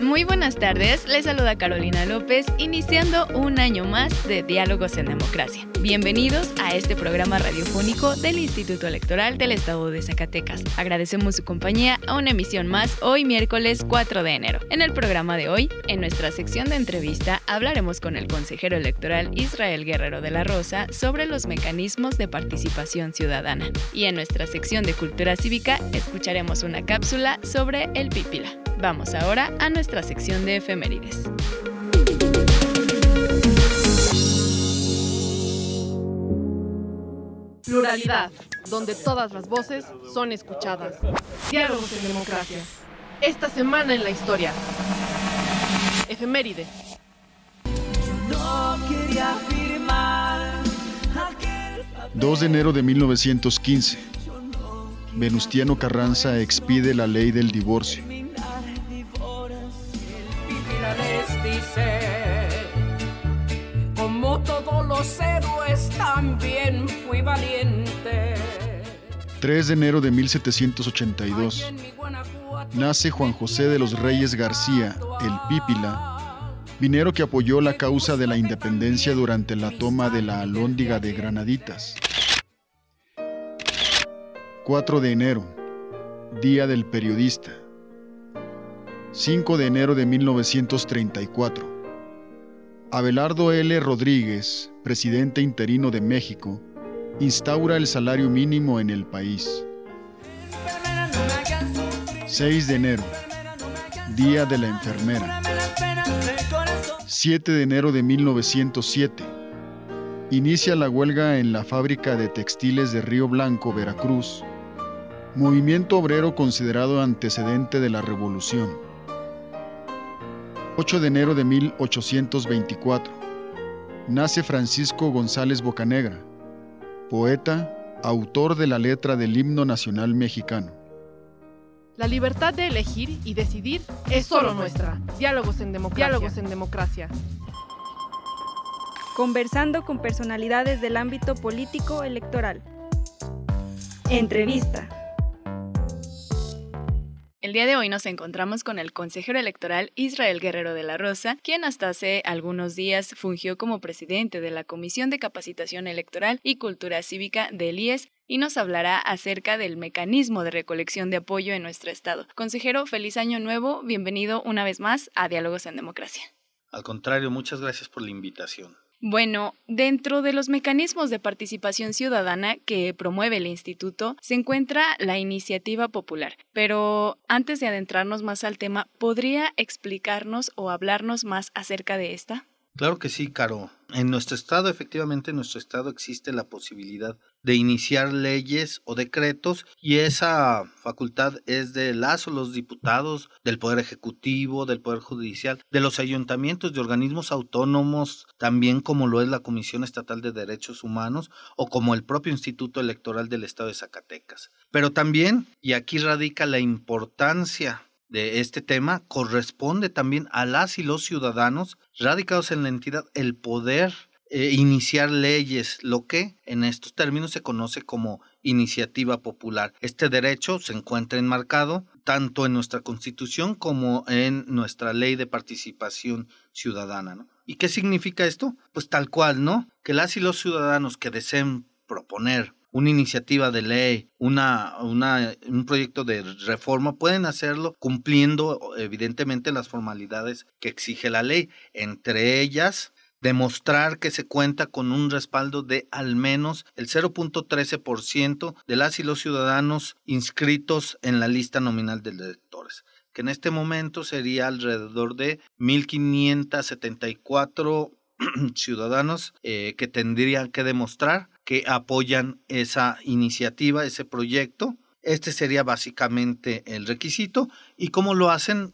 Muy buenas tardes, les saluda Carolina López, iniciando un año más de Diálogos en Democracia. Bienvenidos a este programa radiofónico del Instituto Electoral del Estado de Zacatecas. Agradecemos su compañía a una emisión más hoy miércoles 4 de enero. En el programa de hoy, en nuestra sección de entrevista, hablaremos con el consejero electoral Israel Guerrero de la Rosa sobre los mecanismos de participación ciudadana. Y en nuestra sección de cultura cívica, escucharemos una cápsula sobre el pípila. Vamos ahora a nuestra sección de efemérides. Pluralidad, donde todas las voces son escuchadas. Diálogos en democracia. Esta semana en la historia. Efemérides. 2 de enero de 1915. Venustiano Carranza expide la ley del divorcio. Como todos los héroes, también fui valiente. 3 de enero de 1782. Nace Juan José de los Reyes García, el Pípila, minero que apoyó la causa de la independencia durante la toma de la Alhóndiga de Granaditas. 4 de enero, Día del Periodista. 5 de enero de 1934. Abelardo L. Rodríguez, presidente interino de México, instaura el salario mínimo en el país. 6 de enero, Día de la Enfermera. 7 de enero de 1907. Inicia la huelga en la fábrica de textiles de Río Blanco, Veracruz. Movimiento obrero considerado antecedente de la revolución. 8 de enero de 1824. Nace Francisco González Bocanegra, poeta, autor de la letra del himno nacional mexicano. La libertad de elegir y decidir es solo nuestra. Diálogos en democracia. Diálogos en democracia. Conversando con personalidades del ámbito político electoral. Entrevista. El día de hoy nos encontramos con el consejero electoral Israel Guerrero de la Rosa, quien hasta hace algunos días fungió como presidente de la Comisión de Capacitación Electoral y Cultura Cívica del IES y nos hablará acerca del mecanismo de recolección de apoyo en nuestro estado. Consejero, feliz año nuevo, bienvenido una vez más a Diálogos en Democracia. Al contrario, muchas gracias por la invitación. Bueno, dentro de los mecanismos de participación ciudadana que promueve el instituto se encuentra la iniciativa popular. Pero antes de adentrarnos más al tema, ¿podría explicarnos o hablarnos más acerca de esta? Claro que sí, Caro. En nuestro estado, efectivamente, en nuestro estado existe la posibilidad de iniciar leyes o decretos y esa facultad es de las o los diputados, del Poder Ejecutivo, del Poder Judicial, de los ayuntamientos, de organismos autónomos, también como lo es la Comisión Estatal de Derechos Humanos o como el propio Instituto Electoral del Estado de Zacatecas. Pero también, y aquí radica la importancia de este tema corresponde también a las y los ciudadanos radicados en la entidad el poder eh, iniciar leyes, lo que en estos términos se conoce como iniciativa popular. Este derecho se encuentra enmarcado tanto en nuestra constitución como en nuestra ley de participación ciudadana. ¿no? ¿Y qué significa esto? Pues tal cual, ¿no? Que las y los ciudadanos que deseen proponer una iniciativa de ley, una, un proyecto de reforma, pueden hacerlo cumpliendo evidentemente las formalidades que exige la ley, entre ellas demostrar que se cuenta con un respaldo de al menos el 0.13% de las y los ciudadanos inscritos en la lista nominal de electores, que en este momento sería alrededor de 1.574 ciudadanos eh, que tendrían que demostrar que apoyan esa iniciativa, ese proyecto. Este sería básicamente el requisito. ¿Y cómo lo hacen?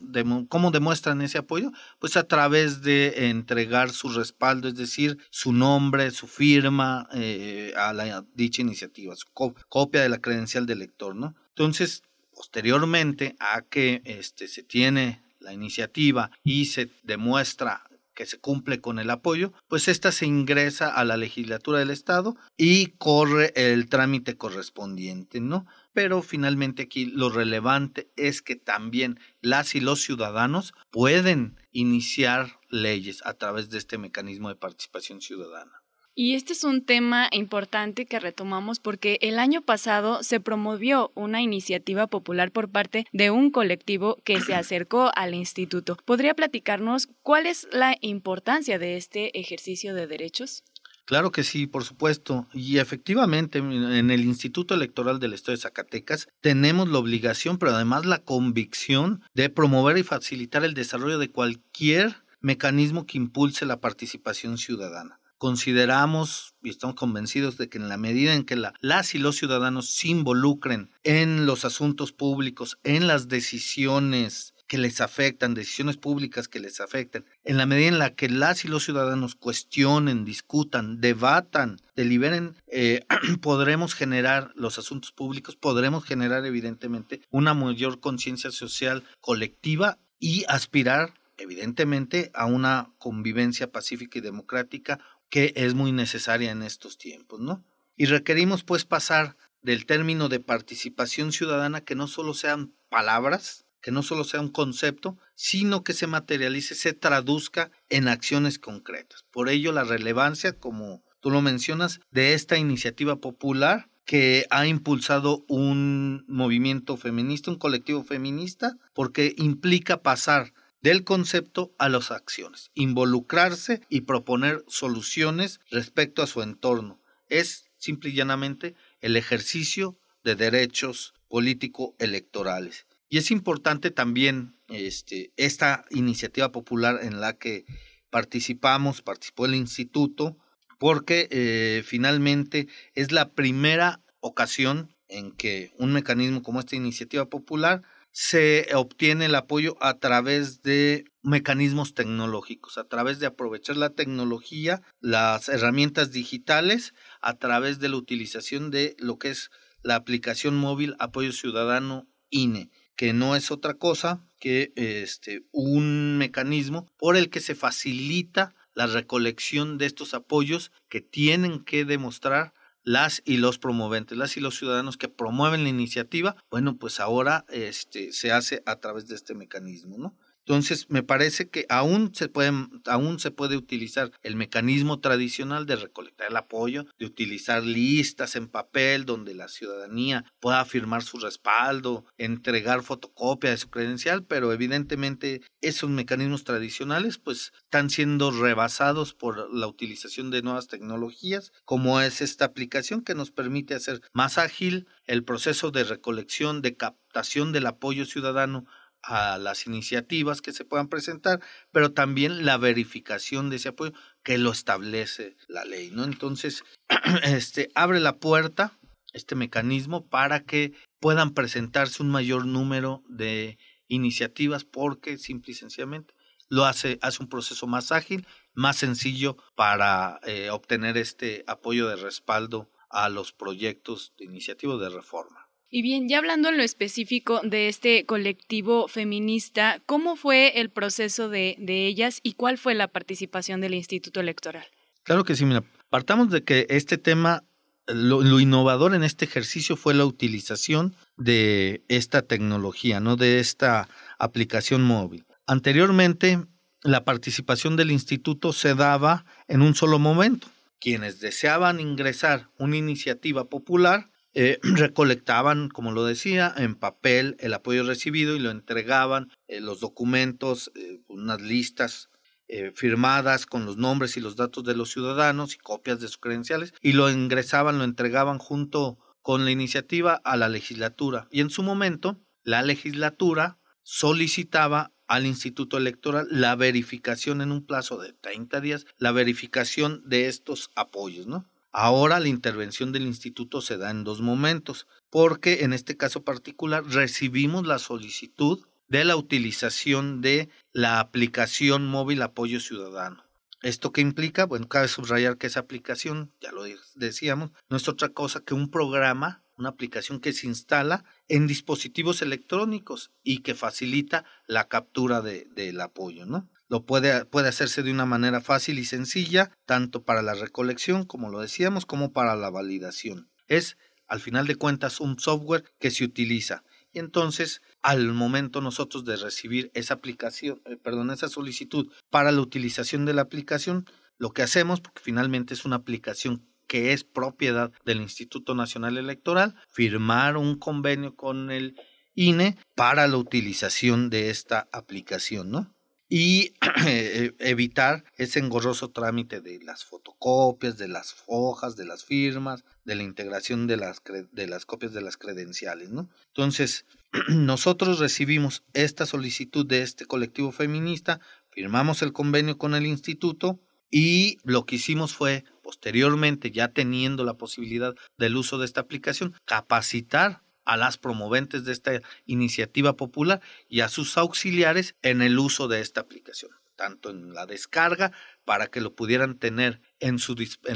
¿Cómo demuestran ese apoyo? Pues a través de entregar su respaldo, es decir, su nombre, su firma eh, a dicha iniciativa, su copia de la credencial del lector, ¿no? Entonces, posteriormente a que este, se tiene la iniciativa y se demuestra que se cumple con el apoyo, pues esta se ingresa a la legislatura del Estado y corre el trámite correspondiente, ¿no? Pero finalmente aquí lo relevante es que también las y los ciudadanos pueden iniciar leyes a través de este mecanismo de participación ciudadana. Y este es un tema importante que retomamos porque el año pasado se promovió una iniciativa popular por parte de un colectivo que se acercó al instituto. ¿Podría platicarnos cuál es la importancia de este ejercicio de derechos? Claro que sí, por supuesto. Y efectivamente, en el Instituto Electoral del Estado de Zacatecas tenemos la obligación, pero además la convicción de promover y facilitar el desarrollo de cualquier mecanismo que impulse la participación ciudadana consideramos y estamos convencidos de que en la medida en que las y los ciudadanos se involucren en los asuntos públicos, en las decisiones que les afectan, decisiones públicas que les afectan, en la medida en la que las y los ciudadanos cuestionen, discutan, debatan, deliberen, eh, podremos generar los asuntos públicos, podremos generar evidentemente una mayor conciencia social colectiva y aspirar evidentemente a una convivencia pacífica y democrática, que es muy necesaria en estos tiempos, ¿no? Y requerimos pues pasar del término de participación ciudadana que no solo sean palabras, que no solo sea un concepto, sino que se materialice, se traduzca en acciones concretas. Por ello la relevancia, como tú lo mencionas, de esta iniciativa popular que ha impulsado un movimiento feminista, un colectivo feminista, porque implica pasar del concepto a las acciones, involucrarse y proponer soluciones respecto a su entorno. Es simple y llanamente el ejercicio de derechos político-electorales. Y es importante también este, esta iniciativa popular en la que participamos, participó el instituto, porque eh, finalmente es la primera ocasión en que un mecanismo como esta iniciativa popular se obtiene el apoyo a través de mecanismos tecnológicos, a través de aprovechar la tecnología, las herramientas digitales, a través de la utilización de lo que es la aplicación móvil Apoyo Ciudadano INE, que no es otra cosa que este, un mecanismo por el que se facilita la recolección de estos apoyos que tienen que demostrar las y los promoventes, las y los ciudadanos que promueven la iniciativa, bueno, pues ahora este, se hace a través de este mecanismo, ¿no? Entonces, me parece que aún se, puede, aún se puede utilizar el mecanismo tradicional de recolectar el apoyo, de utilizar listas en papel donde la ciudadanía pueda firmar su respaldo, entregar fotocopia de su credencial, pero evidentemente esos mecanismos tradicionales pues están siendo rebasados por la utilización de nuevas tecnologías, como es esta aplicación que nos permite hacer más ágil el proceso de recolección, de captación del apoyo ciudadano a las iniciativas que se puedan presentar, pero también la verificación de ese apoyo que lo establece la ley, ¿no? Entonces, este abre la puerta este mecanismo para que puedan presentarse un mayor número de iniciativas porque simple y sencillamente lo hace, hace un proceso más ágil, más sencillo para eh, obtener este apoyo de respaldo a los proyectos de iniciativa de reforma. Y bien, ya hablando en lo específico de este colectivo feminista, ¿cómo fue el proceso de, ellas y cuál fue la participación del Instituto Electoral? Claro que sí, mira, partamos de que este tema, lo, lo, innovador en este ejercicio fue la utilización de esta tecnología, ¿no? De esta aplicación móvil. Anteriormente, la participación del instituto se daba en un solo momento. Quienes deseaban ingresar una iniciativa popular eh, recolectaban, como lo decía, en papel el apoyo recibido y lo entregaban, eh, los documentos, eh, unas listas eh, firmadas con los nombres y los datos de los ciudadanos y copias de sus credenciales y lo ingresaban, lo entregaban junto con la iniciativa a la legislatura. Y en su momento, la legislatura solicitaba al Instituto Electoral la verificación en un plazo de 30 días, la verificación de estos apoyos, ¿no? Ahora la intervención del instituto se da en dos momentos, porque en este caso particular recibimos la solicitud de la utilización de la aplicación móvil Apoyo Ciudadano. ¿Esto qué implica? Bueno, cabe subrayar que esa aplicación, ya lo decíamos, no es otra cosa que un programa, una aplicación que se instala en dispositivos electrónicos y que facilita la captura de, del apoyo, ¿no? Lo puede, puede hacerse de una manera fácil y sencilla, tanto para la recolección, como lo decíamos, como para la validación. Es, al final de cuentas, un software que se utiliza. Y entonces al momento nosotros de recibir esa aplicación, eh, perdón, esa solicitud para la utilización de la aplicación, lo que hacemos, porque finalmente es una aplicación que es propiedad del Instituto Nacional Electoral, firmar un convenio con el INE para la utilización de esta aplicación, ¿no? Y eh, evitar ese engorroso trámite de las fotocopias, de las hojas, de las firmas, de la integración de las, de las copias de las credenciales. ¿no? Entonces, nosotros recibimos esta solicitud de este colectivo feminista, firmamos el convenio con el instituto y lo que hicimos fue, posteriormente, ya teniendo la posibilidad del uso de esta aplicación, capacitar a las promoventes de esta iniciativa popular y a sus auxiliares en el uso de esta aplicación, tanto en la descarga para que lo pudieran tener en,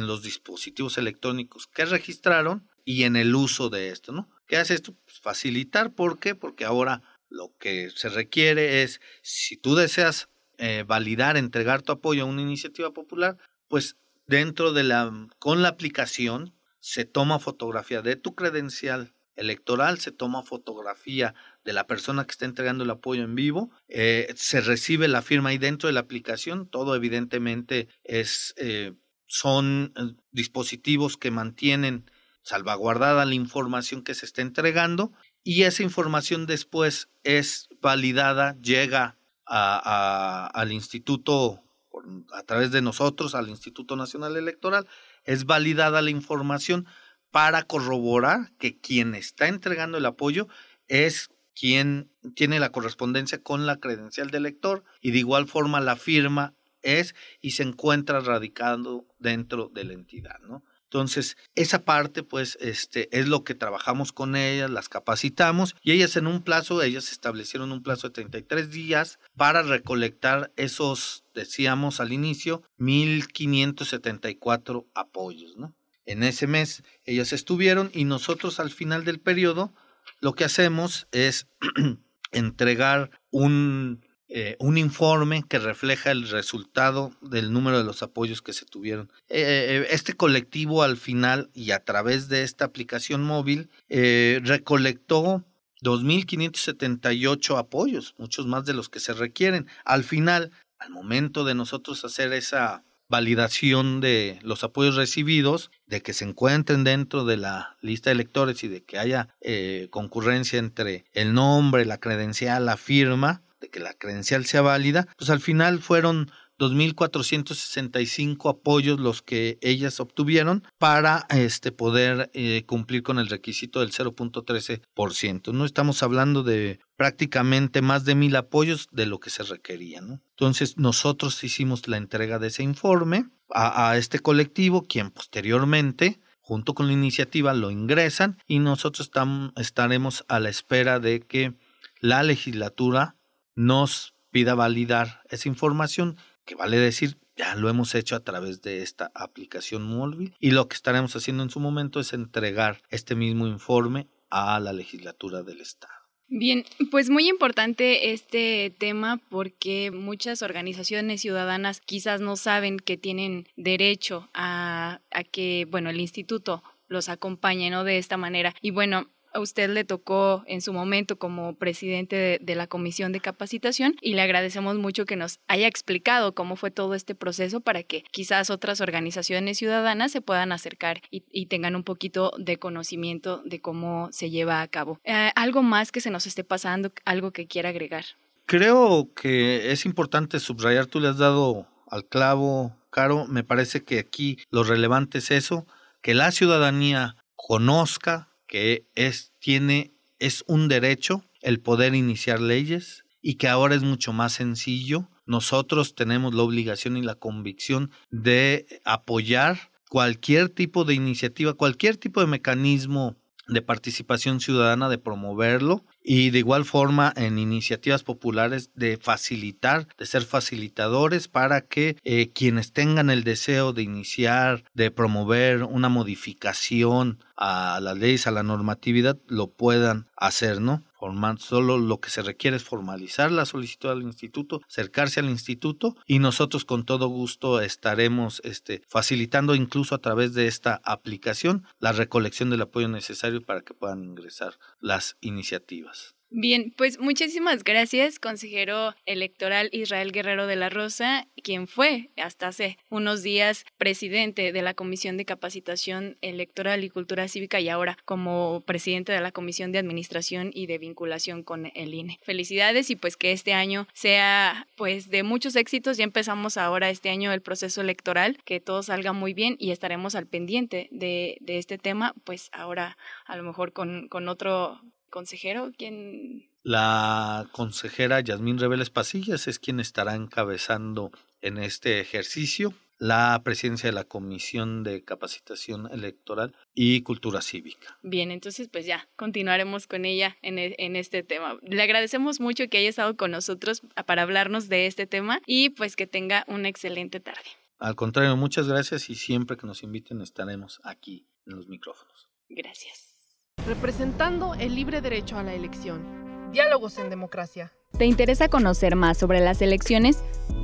los dispositivos electrónicos que registraron y en el uso de esto, ¿no? ¿Qué hace esto? Pues facilitar, ¿por qué? Porque ahora lo que se requiere es, si tú deseas eh, validar, entregar tu apoyo a una iniciativa popular, pues dentro de la, con la aplicación se toma fotografía de tu credencial electoral, se toma fotografía de la persona que está entregando el apoyo en vivo, eh, se recibe la firma ahí dentro de la aplicación, todo evidentemente es, eh, son eh, dispositivos que mantienen salvaguardada la información que se está entregando y esa información después es validada, llega al instituto a través de nosotros, al Instituto Nacional Electoral, es validada la información para corroborar que quien está entregando el apoyo es quien tiene la correspondencia con la credencial del lector y de igual forma la firma es y se encuentra radicando dentro de la entidad, ¿no? Entonces, esa parte, pues, este, es lo que trabajamos con ellas, las capacitamos y ellas en un plazo, ellas establecieron un plazo de 33 días para recolectar esos, decíamos al inicio, 1574 apoyos, ¿no? En ese mes ellas estuvieron y nosotros al final del periodo lo que hacemos es entregar un, eh, un informe que refleja el resultado del número de los apoyos que se tuvieron. Eh, eh, este colectivo al final y a través de esta aplicación móvil recolectó 2.578 apoyos, muchos más de los que se requieren. Al final, al momento de nosotros hacer esa validación de los apoyos recibidos, de que se encuentren dentro de la lista de electores y de que haya eh, concurrencia entre el nombre, la credencial, la firma, de que la credencial sea válida, pues al final fueron 2.465 apoyos los que ellas obtuvieron para este, poder eh, cumplir con el requisito del 0.13%. No estamos hablando de prácticamente más de mil apoyos de lo que se requería. Entonces nosotros hicimos la entrega de ese informe a, este colectivo, quien posteriormente junto con la iniciativa lo ingresan y nosotros estaremos a la espera de que la legislatura nos pida validar esa información que vale decir, ya lo hemos hecho a través de esta aplicación móvil y lo que estaremos haciendo en su momento es entregar este mismo informe a la legislatura del Estado. Bien, pues muy importante este tema porque muchas organizaciones ciudadanas quizás no saben que tienen derecho a, a que, bueno, el instituto los acompañe, ¿no? De esta manera. Y bueno, a usted le tocó en su momento como presidente de, la Comisión de Capacitación y le agradecemos mucho que nos haya explicado cómo fue todo este proceso para que quizás otras organizaciones ciudadanas se puedan acercar y, tengan un poquito de conocimiento de cómo se lleva a cabo. Eh, ¿Algo más que se nos esté pasando, algo que quiera agregar? Creo que es importante subrayar, tú le has dado al clavo, Caro, me parece que aquí lo relevante es eso, que la ciudadanía conozca que es, tiene, es un derecho el poder iniciar leyes y que ahora es mucho más sencillo. Nosotros tenemos la obligación y la convicción de apoyar cualquier tipo de iniciativa, cualquier tipo de mecanismo de participación ciudadana, de promoverlo y de igual forma en iniciativas populares de facilitar, de ser facilitadores para que eh, quienes tengan el deseo de iniciar, de promover una modificación a las leyes, a la normatividad, lo puedan hacer, ¿no? solo lo que se requiere es formalizar la solicitud al instituto, acercarse al instituto y nosotros con todo gusto estaremos este, facilitando incluso a través de esta aplicación la recolección del apoyo necesario para que puedan ingresar las iniciativas. Bien, pues muchísimas gracias, consejero electoral Israel Guerrero de la Rosa, quien fue hasta hace unos días presidente de la Comisión de Capacitación Electoral y Cultura Cívica y ahora como presidente de la Comisión de Administración y de Vinculación con el INE. Felicidades y pues que este año sea pues de muchos éxitos. Ya empezamos ahora este año el proceso electoral, que todo salga muy bien y estaremos al pendiente de, de este tema, pues ahora a lo mejor con, con otro consejero? ¿Quién? La consejera Yasmín Reveles Pasillas es quien estará encabezando en este ejercicio la presidencia de la Comisión de Capacitación Electoral y Cultura Cívica. Bien, entonces pues ya continuaremos con ella en, e, en, este tema. Le agradecemos mucho que haya estado con nosotros para hablarnos de este tema y pues que tenga una excelente tarde. Al contrario, muchas gracias y siempre que nos inviten estaremos aquí en los micrófonos. Gracias representando el libre derecho a la elección. Diálogos en democracia. ¿Te interesa conocer más sobre las elecciones?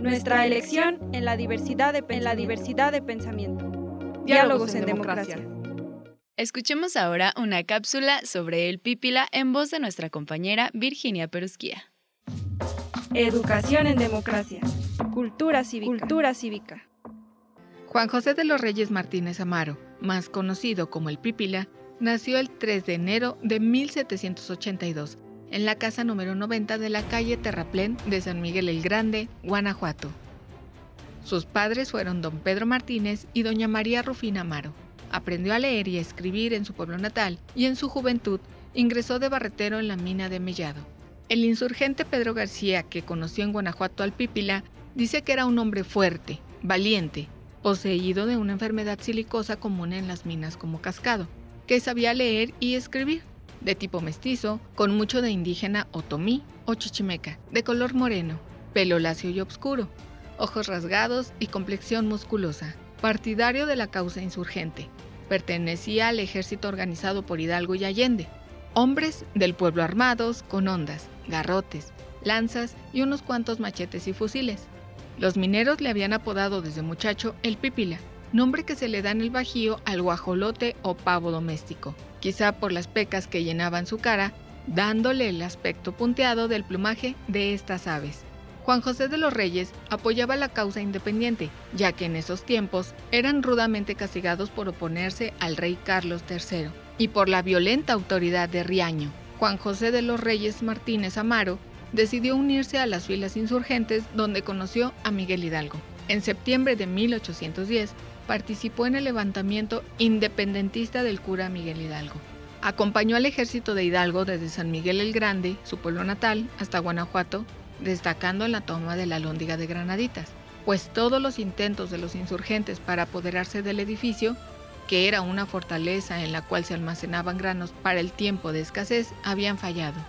Nuestra elección en la diversidad de, en la diversidad de pensamiento. Diálogos, en, democracia. Escuchemos ahora una cápsula sobre el pípila en voz de nuestra compañera Virginia Perusquía. Educación en democracia. Cultura cívica. Cultura cívica. Juan José de los Reyes Martínez Amaro, más conocido como el Pípila, nació el 3 de enero de 1782 en la casa número 90 de la calle Terraplén de San Miguel el Grande, Guanajuato. Sus padres fueron don Pedro Martínez y doña María Rufina Amaro. Aprendió a leer y a escribir en su pueblo natal y en su juventud ingresó de barretero en la mina de Mellado. El insurgente Pedro García, que conoció en Guanajuato al Pípila, dice que era un hombre fuerte, valiente, poseído de una enfermedad silicosa común en las minas como cascado, que sabía leer y escribir, de tipo mestizo, con mucho de indígena otomí o chichimeca, de color moreno, pelo lacio y oscuro, ojos rasgados y complexión musculosa, partidario de la causa insurgente. Pertenecía al ejército organizado por Hidalgo y Allende. Hombres del pueblo armados con ondas, garrotes, lanzas y unos cuantos machetes y fusiles. Los mineros le habían apodado desde muchacho el pipila, nombre que se le da en el Bajío al guajolote o pavo doméstico, quizá por las pecas que llenaban su cara, dándole el aspecto punteado del plumaje de estas aves. Juan José de los Reyes apoyaba la causa independiente, ya que en esos tiempos eran rudamente castigados por oponerse al rey Carlos III y por la violenta autoridad de Riaño. Juan José de los Reyes Martínez Amaro decidió unirse a las filas insurgentes donde conoció a Miguel Hidalgo. En septiembre de 1810 participó en el levantamiento independentista del cura Miguel Hidalgo. Acompañó al ejército de Hidalgo desde San Miguel el Grande, su pueblo natal, hasta Guanajuato, destacando en la toma de la Lóndiga de Granaditas, pues todos los intentos de los insurgentes para apoderarse del edificio, que era una fortaleza en la cual se almacenaban granos para el tiempo de escasez, habían fallado.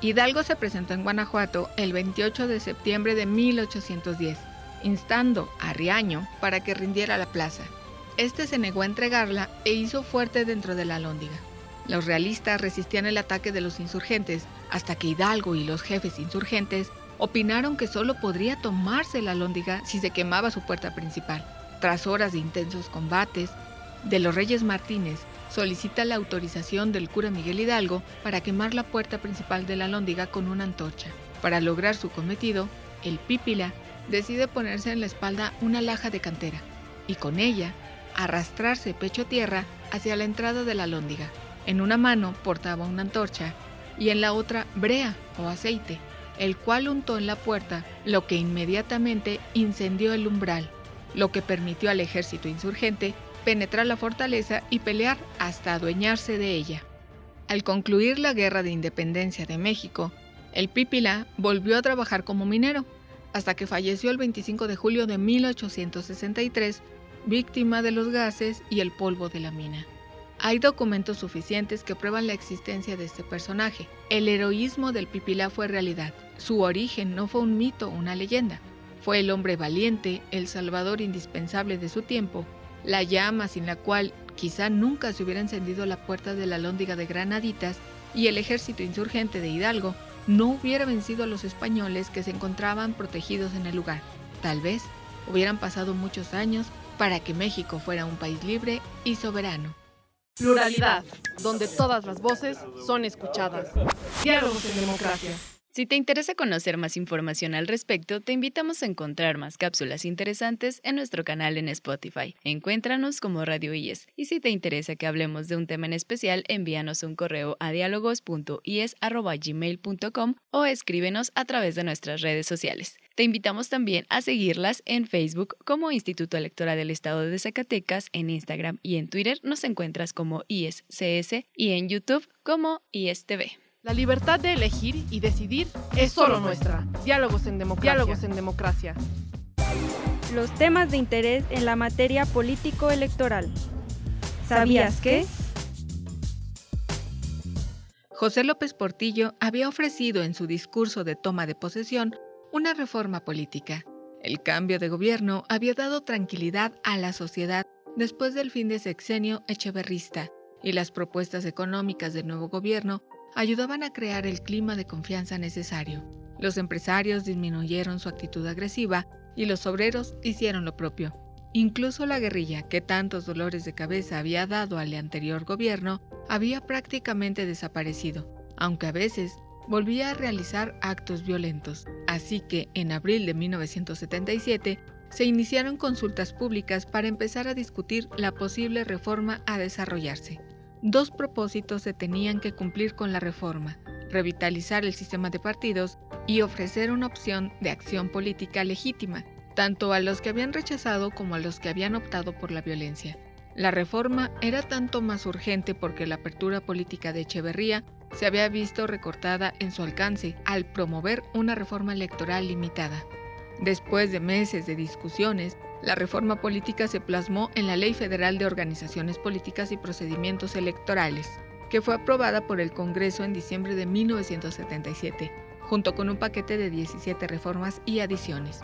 Hidalgo se presentó en Guanajuato el 28 de septiembre de 1810, instando a Riaño para que rindiera la plaza. Este se negó a entregarla e hizo fuerte dentro de la Lóndiga. Los realistas resistían el ataque de los insurgentes hasta que Hidalgo y los jefes insurgentes opinaron que solo podría tomarse la lóndiga si se quemaba su puerta principal. Tras horas de intensos combates, de los Reyes Martínez solicita la autorización del cura Miguel Hidalgo para quemar la puerta principal de la lóndiga con una antorcha. Para lograr su cometido, el pípila decide ponerse en la espalda una laja de cantera y con ella arrastrarse pecho a tierra hacia la entrada de la lóndiga. En una mano portaba una antorcha y en la otra brea o aceite, el cual untó en la puerta, lo que inmediatamente incendió el umbral, lo que permitió al ejército insurgente penetrar la fortaleza y pelear hasta adueñarse de ella. Al concluir la Guerra de Independencia de México, el Pípila volvió a trabajar como minero, hasta que falleció el 25 de julio de 1863, víctima de los gases y el polvo de la mina. Hay documentos suficientes que prueban la existencia de este personaje. El heroísmo del Pipilá fue realidad. Su origen no fue un mito una leyenda. Fue el hombre valiente, el salvador indispensable de su tiempo, la llama sin la cual quizá nunca se hubiera encendido la puerta de la lóndiga de Granaditas y el ejército insurgente de Hidalgo no hubiera vencido a los españoles que se encontraban protegidos en el lugar. Tal vez hubieran pasado muchos años para que México fuera un país libre y soberano. Pluralidad, donde todas las voces son escuchadas. Diálogos en democracia. Si te interesa conocer más información al respecto, te invitamos a encontrar más cápsulas interesantes en nuestro canal en Spotify. Encuéntranos como Radio IES. Y si te interesa que hablemos de un tema en especial, envíanos un correo a diálogos.ies.gmail.com o escríbenos a través de nuestras redes sociales. Te invitamos también a seguirlas en Facebook como Instituto Electoral del Estado de Zacatecas, en Instagram y en Twitter nos encuentras como IESCS y en YouTube como IESTV. La libertad de elegir y decidir es solo nuestra. Diálogos en democracia. Diálogos en democracia. Los temas de interés en la materia político-electoral. ¿Sabías que? José López Portillo había ofrecido en su discurso de toma de posesión una reforma política. El cambio de gobierno había dado tranquilidad a la sociedad después del fin de sexenio echeverrista y las propuestas económicas del nuevo gobierno ayudaban a crear el clima de confianza necesario. Los empresarios disminuyeron su actitud agresiva y los obreros hicieron lo propio. Incluso la guerrilla, que tantos dolores de cabeza había dado al anterior gobierno, había prácticamente desaparecido, aunque a veces volvía a realizar actos violentos. Así que en abril de 1977 se iniciaron consultas públicas para empezar a discutir la posible reforma a desarrollarse dos propósitos se tenían que cumplir con la reforma, revitalizar el sistema de partidos y ofrecer una opción de acción política legítima, tanto a los que habían rechazado como a los que habían optado por la violencia. La reforma era tanto más urgente porque la apertura política de Echeverría se había visto recortada en su alcance al promover una reforma electoral limitada. Después de meses de discusiones, la reforma política se plasmó en la Ley Federal de Organizaciones Políticas y Procedimientos Electorales, que fue aprobada por el Congreso en diciembre de 1977, junto con un paquete de 17 reformas y adiciones.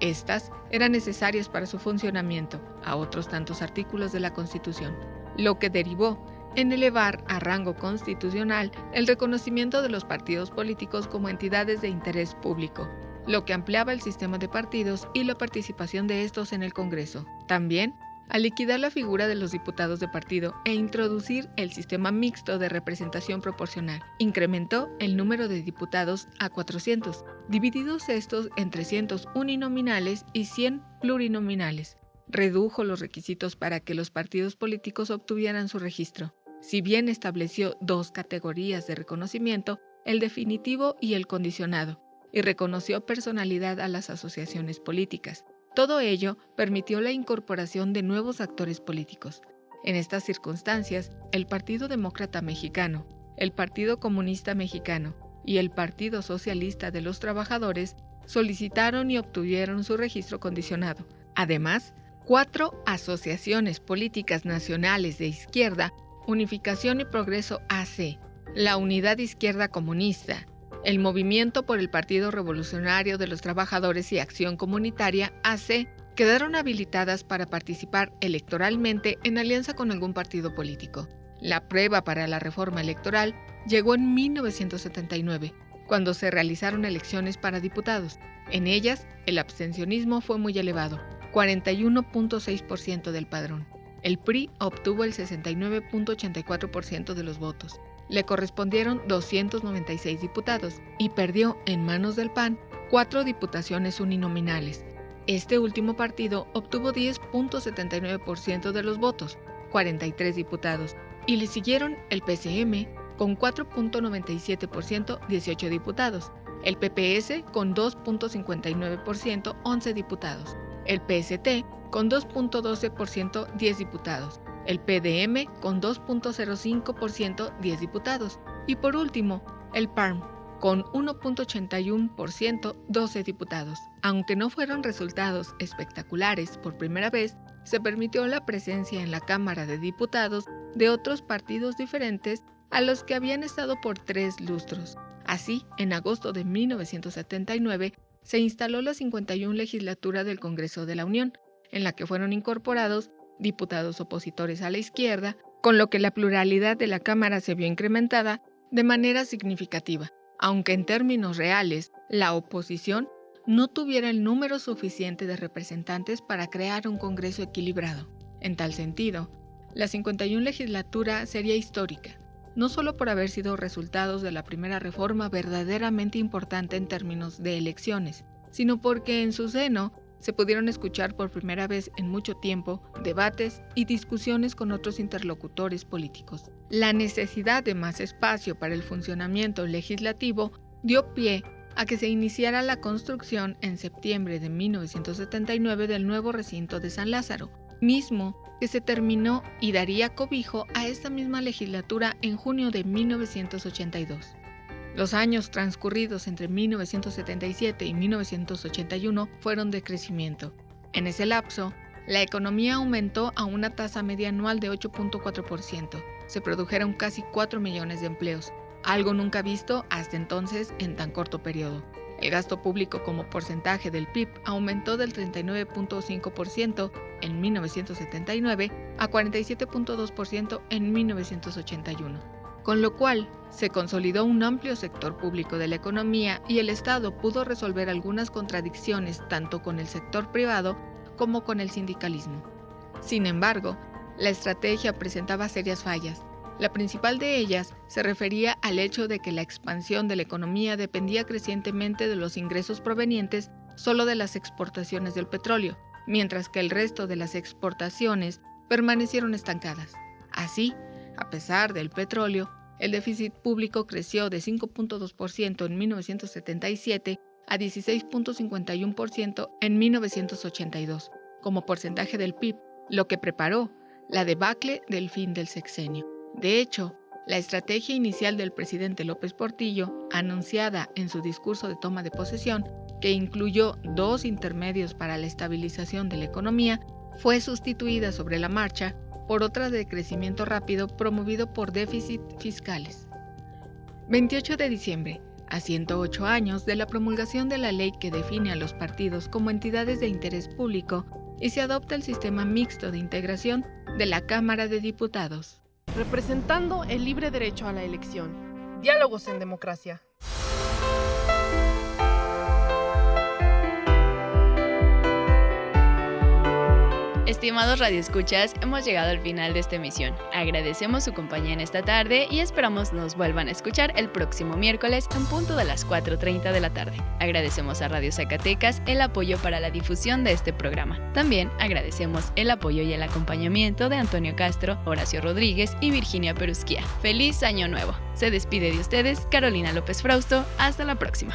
Estas eran necesarias para su funcionamiento a otros tantos artículos de la Constitución, lo que derivó en elevar a rango constitucional el reconocimiento de los partidos políticos como entidades de interés público, lo que ampliaba el sistema de partidos y la participación de estos en el Congreso. También a liquidar la figura de los diputados de partido e introducir el sistema mixto de representación proporcional. Incrementó el número de diputados a 400, divididos estos en 300 uninominales y 100 plurinominales. Redujo los requisitos para que los partidos políticos obtuvieran su registro. Si bien estableció dos categorías de reconocimiento, el definitivo y el condicionado, y reconoció personalidad a las asociaciones políticas. Todo ello permitió la incorporación de nuevos actores políticos. En estas circunstancias, el Partido Demócrata Mexicano, el Partido Comunista Mexicano y el Partido Socialista de los Trabajadores solicitaron y obtuvieron su registro condicionado. Además, cuatro asociaciones políticas nacionales de izquierda, Unificación y Progreso AC, la Unidad Izquierda Comunista, el Movimiento por el Partido Revolucionario de los Trabajadores y Acción Comunitaria, AC, quedaron habilitadas para participar electoralmente en alianza con algún partido político. La prueba para la reforma electoral llegó en 1979, cuando se realizaron elecciones para diputados. En ellas, el abstencionismo fue muy elevado, 41.6% del padrón. El PRI obtuvo el 69.84% de los votos. Le correspondieron 296 diputados y perdió en manos del PAN cuatro diputaciones uninominales. Este último partido obtuvo 10.79% de los votos, 43 diputados, y le siguieron el PCM con 4.97%, 18 diputados, el PPS con 2.59%, 11 diputados, el PST con 2.12%, 10 diputados, el PDM con 2.05%, 10 diputados y por último, el PARM con 1.81%, 12 diputados. Aunque no fueron resultados espectaculares por primera vez, se permitió la presencia en la Cámara de Diputados de otros partidos diferentes a los que habían estado por tres lustros. Así, en agosto de 1979, se instaló la 51 legislatura del Congreso de la Unión, en la que fueron incorporados diputados opositores a la izquierda, con lo que la pluralidad de la Cámara se vio incrementada de manera significativa, aunque en términos reales la oposición no tuviera el número suficiente de representantes para crear un Congreso equilibrado. En tal sentido, la 51 legislatura sería histórica, no solo por haber sido resultados de la primera reforma verdaderamente importante en términos de elecciones, sino porque en su seno se pudieron escuchar por primera vez en mucho tiempo debates y discusiones con otros interlocutores políticos. La necesidad de más espacio para el funcionamiento legislativo dio pie a que se iniciara la construcción en septiembre de 1979 del nuevo recinto de San Lázaro, mismo que se terminó y daría cobijo a esta misma legislatura en junio de 1982. Los años transcurridos entre 1977 y 1981 fueron de crecimiento. En ese lapso, la economía aumentó a una tasa media anual de 8.4%. Se produjeron casi 4 millones de empleos, algo nunca visto hasta entonces en tan corto periodo. El gasto público como porcentaje del PIB aumentó del 39.5% en 1979 a 47.2% en 1981, con lo cual se consolidó un amplio sector público de la economía y el Estado pudo resolver algunas contradicciones tanto con el sector privado como con el sindicalismo. Sin embargo, la estrategia presentaba serias fallas la principal de ellas se refería al hecho de que la expansión de la economía dependía crecientemente de los ingresos provenientes solo de las exportaciones del petróleo, mientras que el resto de las exportaciones permanecieron estancadas. Así, a pesar del petróleo, el déficit público creció de 5.2% en 1977 a 16.51% en 1982, como porcentaje del PIB, lo que preparó la debacle del fin del sexenio. De hecho, la estrategia inicial del presidente López Portillo, anunciada en su discurso de toma de posesión, que incluyó dos intermedios para la estabilización de la economía, fue sustituida sobre la marcha por otra de crecimiento rápido promovido por déficit fiscales. 28 de diciembre, a 108 años de la promulgación de la ley que define a los partidos como entidades de interés público y se adopta el sistema mixto de integración de la Cámara de Diputados representando el libre derecho a la elección. Diálogos en democracia. Estimados radioescuchas, hemos llegado al final de esta emisión. Agradecemos su compañía en esta tarde y esperamos nos vuelvan a escuchar el próximo miércoles en punto de las 4.30 de la tarde. Agradecemos a Radio Zacatecas el apoyo para la difusión de este programa. También agradecemos el apoyo y el acompañamiento de Antonio Castro, Horacio Rodríguez y Virginia Perusquía. ¡Feliz Año Nuevo! Se despide de ustedes Carolina López Frausto. Hasta la próxima.